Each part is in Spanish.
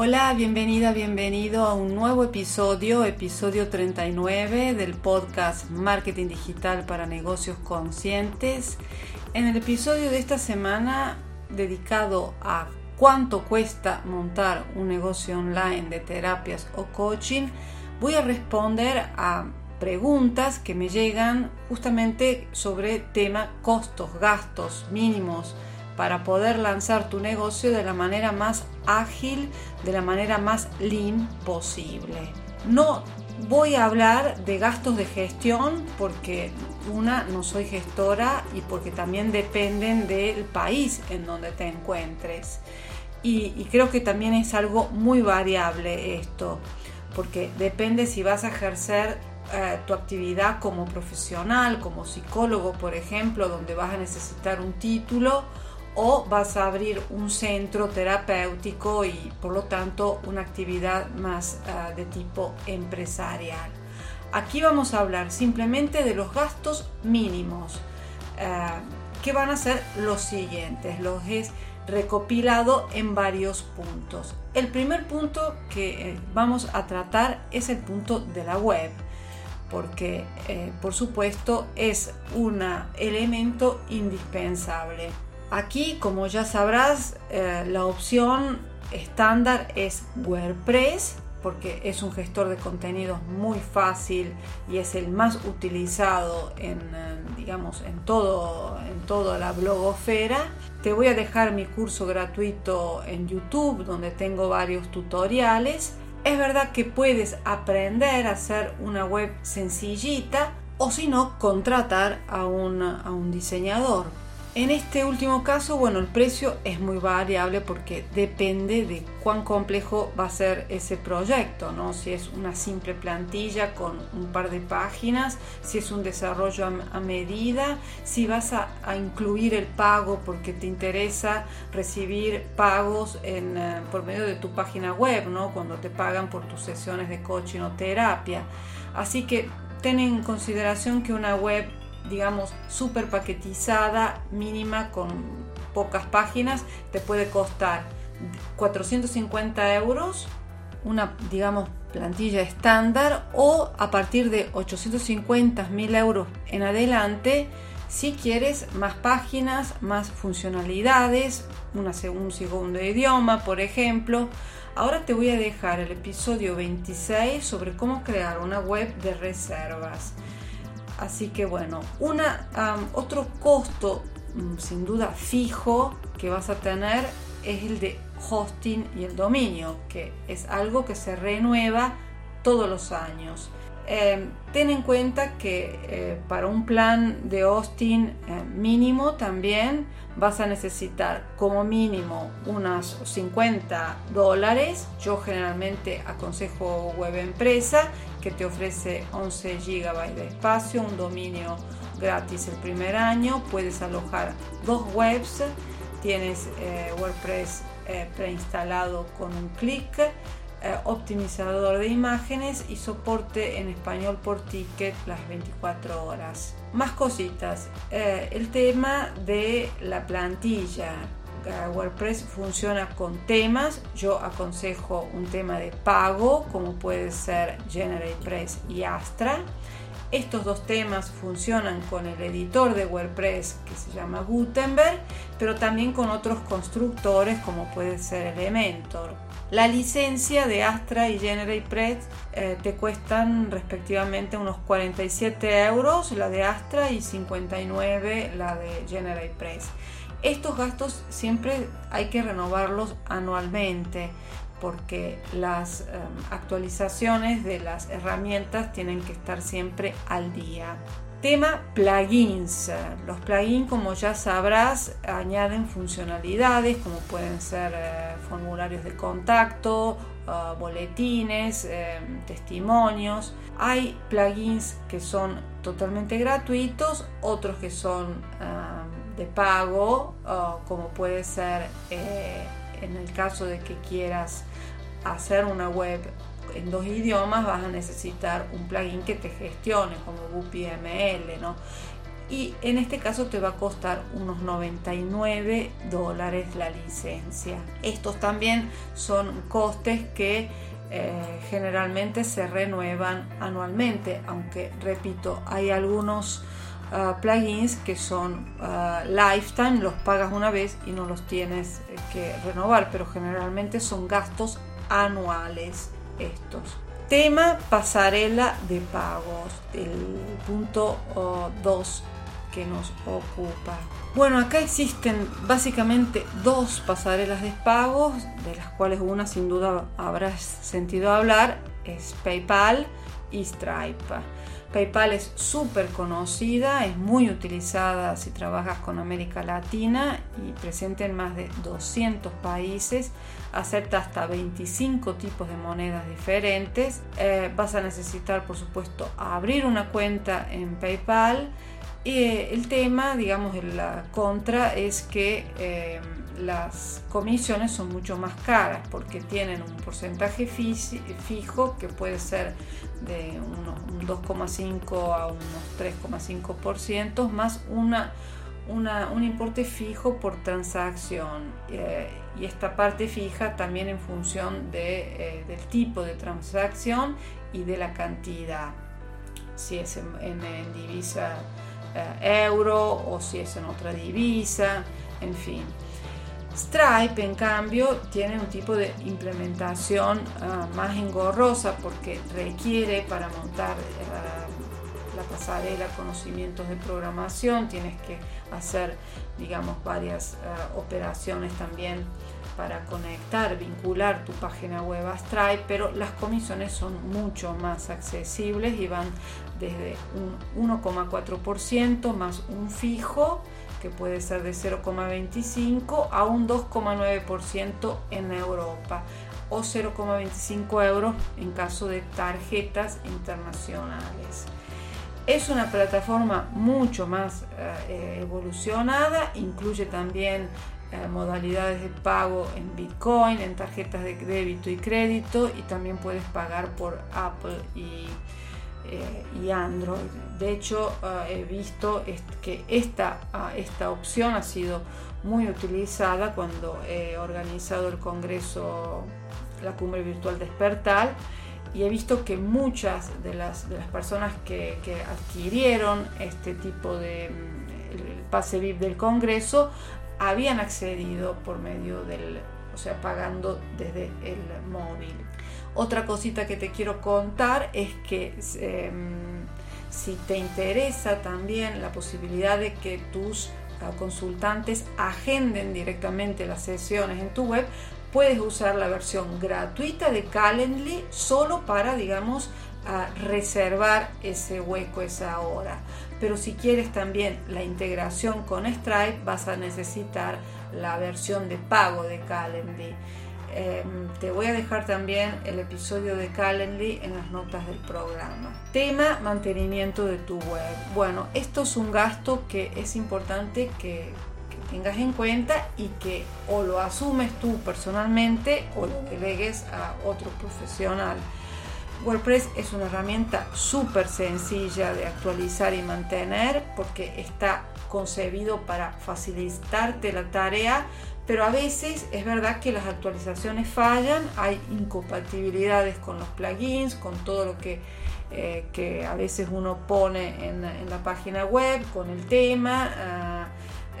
Hola, bienvenida, bienvenido a un nuevo episodio, episodio 39 del podcast Marketing Digital para Negocios Conscientes. En el episodio de esta semana dedicado a cuánto cuesta montar un negocio online de terapias o coaching, voy a responder a preguntas que me llegan justamente sobre tema costos, gastos mínimos para poder lanzar tu negocio de la manera más ágil, de la manera más lean posible. No voy a hablar de gastos de gestión porque una no soy gestora y porque también dependen del país en donde te encuentres. Y, creo que también es algo muy variable esto, porque depende si vas a ejercer eh, tu actividad como profesional, como psicólogo, por ejemplo, donde vas a necesitar un título o vas a abrir un centro terapéutico y por lo tanto una actividad más eh, de tipo empresarial. Aquí vamos a hablar simplemente de los gastos mínimos, eh, que van a ser los siguientes, los es recopilado en varios puntos. El primer punto que eh, vamos a tratar es el punto de la web, porque por supuesto es un elemento indispensable. Aquí, como ya sabrás, eh, la opción estándar es WordPress porque es un gestor de contenidos muy fácil y es el más utilizado en, eh, digamos, en, todo, en toda la blogosfera. Te voy a dejar mi curso gratuito en YouTube donde tengo varios tutoriales. Es verdad que puedes aprender a hacer una web sencillita o si no, contratar a un diseñador en este último caso, bueno, el precio es muy variable porque depende de cuán complejo va a ser ese proyecto, ¿no? Si es una simple plantilla con un par de páginas, si es un desarrollo a, medida, si vas a, incluir el pago porque te interesa recibir pagos en, eh, por medio de tu página web, ¿no? Cuando te pagan por tus sesiones de coaching o terapia. Así que ten en consideración que una web digamos, súper paquetizada, mínima, con pocas páginas, te puede costar 450 euros, una, digamos, plantilla estándar, o a partir de 850 mil euros en adelante, si quieres más páginas, más funcionalidades, una, un segundo idioma, por ejemplo. Ahora te voy a dejar el episodio 26 sobre cómo crear una web de reservas. Así que bueno, una, otro costo mm, sin duda fijo que vas a tener es el de hosting y el dominio, que es algo que se renueva todos los años. Em, ten en cuenta que eh, para un plan de hosting eh, mínimo también vas a necesitar como mínimo unas 50 dólares. Yo generalmente aconsejo Web Empresa que te ofrece 11 GB de espacio, un dominio gratis el primer año, puedes alojar dos webs, tienes eh, WordPress preinstalado con un clic eh, optimizador de imágenes y soporte en español por ticket las 24 horas. Más cositas, eh, el tema de la plantilla. Eh, WordPress funciona con temas, yo aconsejo un tema de pago como puede ser GeneratePress y Astra. Estos dos temas funcionan con el editor de WordPress que se llama Gutenberg, pero también con otros constructores como puede ser Elementor. La licencia de Astra y GeneratePress eh, te cuestan respectivamente unos 47 euros la de Astra y 59 la de GeneratePress. Estos gastos siempre hay que renovarlos anualmente porque las em, actualizaciones de las herramientas tienen que estar siempre al día. Tema plugins. Los plugins, como ya sabrás, añaden funcionalidades como pueden ser eh, formularios de contacto ah, boletines, em, testimonios. Hay plugins que son totalmente gratuitos, otros que son de pago, como puede ser eh, en el caso de que quieras hacer una web en dos idiomas vas a necesitar un plugin que te gestione como WPML. Y en este caso te va a costar unos 99 dólares la licencia. Estos también son costes que eh, generalmente se renuevan anualmente, aunque repito, hay algunos ah, plugins que son ah, lifetime, los pagas una vez y no los tienes eh, que renovar, pero generalmente son gastos anuales estos. Tema pasarela de pagos, el punto 2 que nos ocupa. Bueno, acá existen básicamente dos pasarelas de pagos, de las cuales una sin duda habrás sentido hablar, es PayPal y Stripe. PayPal es súper conocida, es muy utilizada si trabajas con América Latina y presente en más de 200 países. Acepta hasta 25 tipos de monedas diferentes. Eh, vas a necesitar, por supuesto, abrir una cuenta en PayPal. Eh, el tema, digamos, la contra es que eh, las comisiones son mucho más caras porque tienen un porcentaje fijo que puede ser de un 2,5 a unos 3,5% más una, un importe fijo por transacción. Eh, y esta parte fija también en función de, del tipo de transacción y de la cantidad. Si es en, divisa eh, euro o si es en otra divisa en fin. Stripe, en cambio, tiene un tipo de implementación ah, más engorrosa porque requiere para montar eh, la pasarela conocimientos de programación, tienes que hacer, digamos, varias operaciones también para conectar, vincular tu página web a Stripe, pero las comisiones son mucho más accesibles y van desde un 1,4% más un fijo que puede ser de 0,25 a un 2,9% en Europa o 0,25 euros en caso de tarjetas internacionales. Es una plataforma mucho más eh, evolucionada, incluye también eh, modalidades de pago en Bitcoin, en tarjetas de débito y crédito y también puedes pagar por Apple y eh, y Android. De hecho, eh, he visto que esta, ah, esta opción ha sido muy utilizada cuando he organizado el Congreso, la Cumbre Virtual Despertar, y he visto que muchas de las, de las personas que, adquirieron este tipo de mm, pase VIP del Congreso habían accedido por medio del, o sea, pagando desde el móvil. Otra cosita que te quiero contar es que em, si te interesa también la posibilidad de que tus ah, consultantes agenden directamente las sesiones en tu web, puedes usar la versión gratuita de Calendly solo para, digamos, ah, reservar ese hueco, esa hora. Pero si quieres también la integración con Stripe, vas a necesitar la versión de pago de Calendly. Em, te voy a dejar también el episodio de Calendly en las notas del programa. Tema mantenimiento de tu web. Bueno, esto es un gasto que es importante que, tengas en cuenta y que o lo asumes tú personalmente o lo delegues a otro profesional. WordPress es una herramienta súper sencilla de actualizar y mantener porque está concebido para facilitarte la tarea pero a veces es verdad que las actualizaciones fallan, hay incompatibilidades con los plugins, con todo lo que, eh, que a veces uno pone en, la página web, con el tema, ah,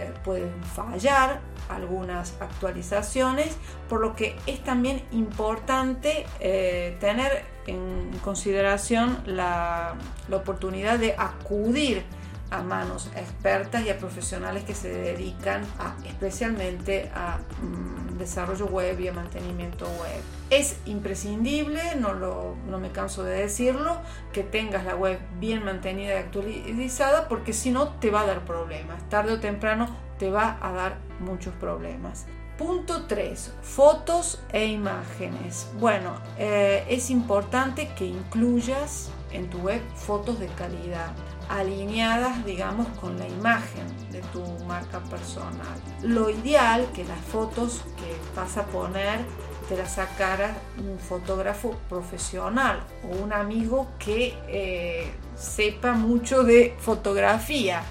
eh, pueden fallar algunas actualizaciones, por lo que es también importante eh, tener en consideración la, la oportunidad de acudir a manos expertas y a profesionales que se dedican a, especialmente a mm, desarrollo web y a mantenimiento web. Es imprescindible, no, lo, no me canso de decirlo, que tengas la web bien mantenida y actualizada porque si no te va a dar problemas. Tarde o temprano te va a dar muchos problemas. Punto 3. Fotos e imágenes. Bueno, eh, es importante que incluyas en tu web fotos de calidad, alineadas, digamos, con la imagen de tu marca personal. Lo ideal que las fotos que vas a poner te las sacara un fotógrafo profesional o un amigo que eh, sepa mucho de fotografía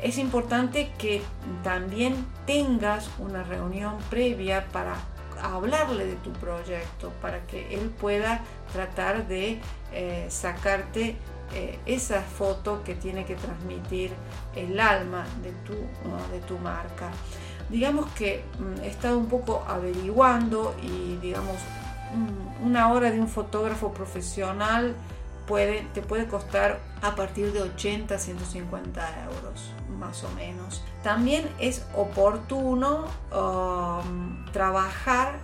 es importante que también tengas una reunión previa para hablarle de tu proyecto, para que él pueda tratar de eh, sacarte eh, esa foto que tiene que transmitir el alma de tu, de tu marca. Digamos que mm, he estado un poco averiguando y digamos una hora de un fotógrafo profesional puede, te puede costar a partir de 80 a 150 euros más o menos. También es oportuno um, trabajar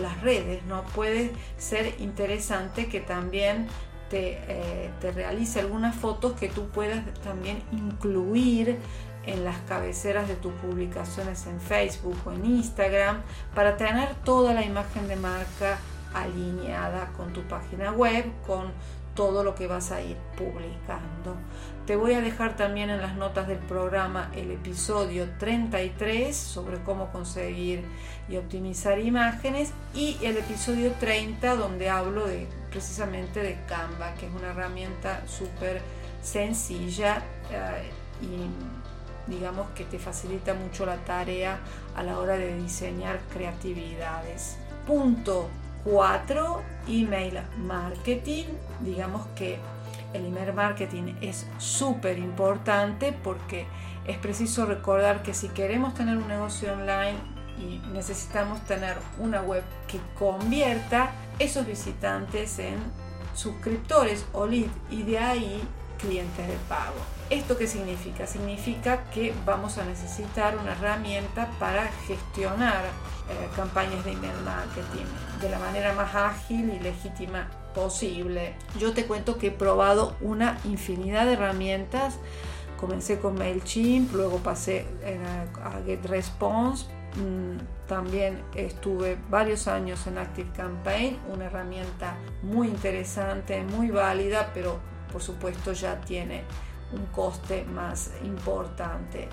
las redes, ¿no? Puede ser interesante que también te, eh, te, realice algunas fotos que tú puedas también incluir en las cabeceras de tus publicaciones en Facebook o en Instagram para tener toda la imagen de marca alineada con tu página web, con todo lo que vas a ir publicando. Te voy a dejar también en las notas del programa el episodio 33 sobre cómo conseguir y optimizar imágenes y el episodio 30 donde hablo de precisamente de Canva, que es una herramienta súper sencilla eh, y digamos que te facilita mucho la tarea a la hora de diseñar creatividades. Punto 4. Email marketing. Digamos que el email marketing es súper importante porque es preciso recordar que si queremos tener un negocio online y necesitamos tener una web que convierta esos visitantes en suscriptores o lead y de ahí clientes de pago. ¿Esto qué significa? Significa que vamos a necesitar una herramienta para gestionar eh, campañas de email marketing de la manera más ágil y legítima posible. Yo te cuento que he probado una infinidad de herramientas. Comencé con MailChimp, luego pasé a GetResponse. Mm, también estuve varios años en ActiveCampaign, una herramienta muy interesante, muy válida, pero por supuesto ya tiene un coste más importante.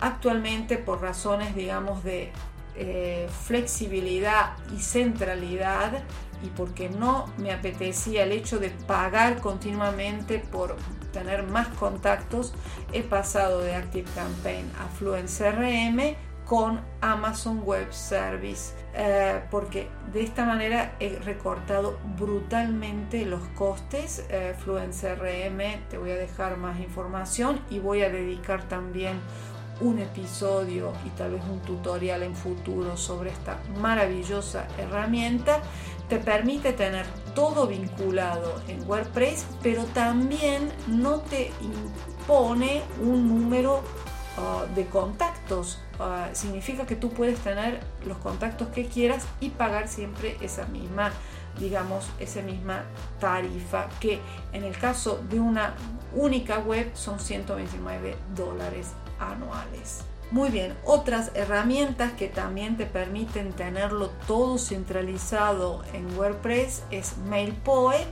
Actualmente por razones digamos de eh, flexibilidad y centralidad y porque no me apetecía el hecho de pagar continuamente por tener más contactos, he pasado de ActiveCampaign a Fluent CRM con Amazon Web Service eh, porque de esta manera he recortado brutalmente los costes eh, CRM te voy a dejar más información y voy a dedicar también un episodio y tal vez un tutorial en futuro sobre esta maravillosa herramienta. Te permite tener todo vinculado en WordPress, pero también no te impone un número de contactos. Significa que tú puedes tener los contactos que quieras y pagar siempre esa misma, digamos, esa misma tarifa que en el caso de una única web son 129 dólares anuales. Muy bien, otras herramientas que también te permiten tenerlo todo centralizado en WordPress es MailPoet.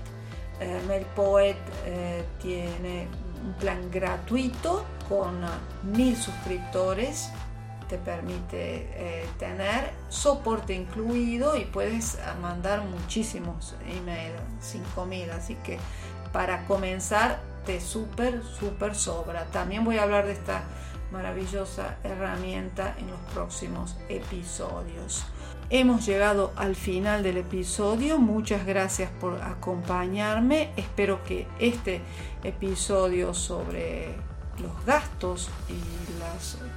Eh, MailPoet eh, tiene un plan gratuito con mil suscriptores. Te permite eh, tener soporte incluido y puedes mandar muchísimos emails, 5000. Así que para comenzar, te súper, súper sobra. También voy a hablar de esta maravillosa herramienta en los próximos episodios. Hemos llegado al final del episodio. Muchas gracias por acompañarme. Espero que este episodio sobre los gastos y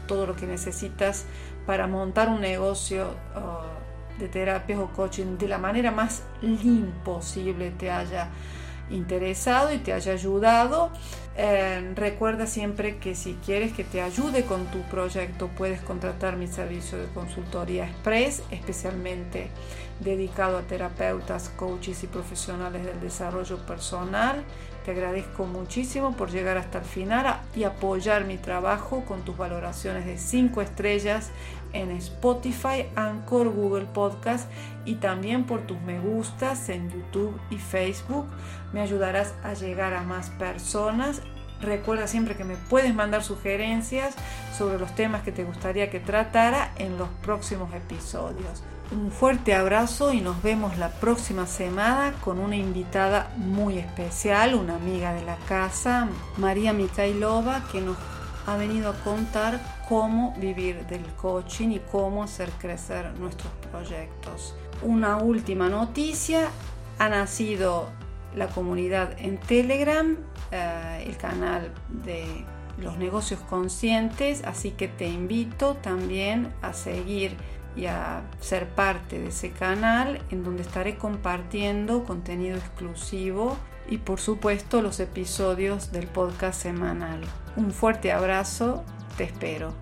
todo lo que necesitas para montar un negocio uh, de terapias o coaching de la manera más lean posible te haya interesado y te haya ayudado. Eh, recuerda siempre que si quieres que te ayude con tu proyecto puedes contratar mi servicio de consultoría express, especialmente dedicado a terapeutas, coaches y profesionales del desarrollo personal. Te agradezco muchísimo por llegar hasta el final y apoyar mi trabajo con tus valoraciones de 5 estrellas en Spotify, Anchor, Google Podcast y también por tus me gustas en YouTube y Facebook. Me ayudarás a llegar a más personas. Recuerda siempre que me puedes mandar sugerencias sobre los temas que te gustaría que tratara en los próximos episodios. Un fuerte abrazo y nos vemos la próxima semana con una invitada muy especial, una amiga de la casa, María Mikhailova, que nos ha venido a contar cómo vivir del coaching y cómo hacer crecer nuestros proyectos. Una última noticia, ha nacido la comunidad en Telegram, eh, el canal de los negocios conscientes, así que te invito también a seguir y a ser parte de ese canal en donde estaré compartiendo contenido exclusivo y por supuesto los episodios del podcast semanal. Un fuerte abrazo, te espero.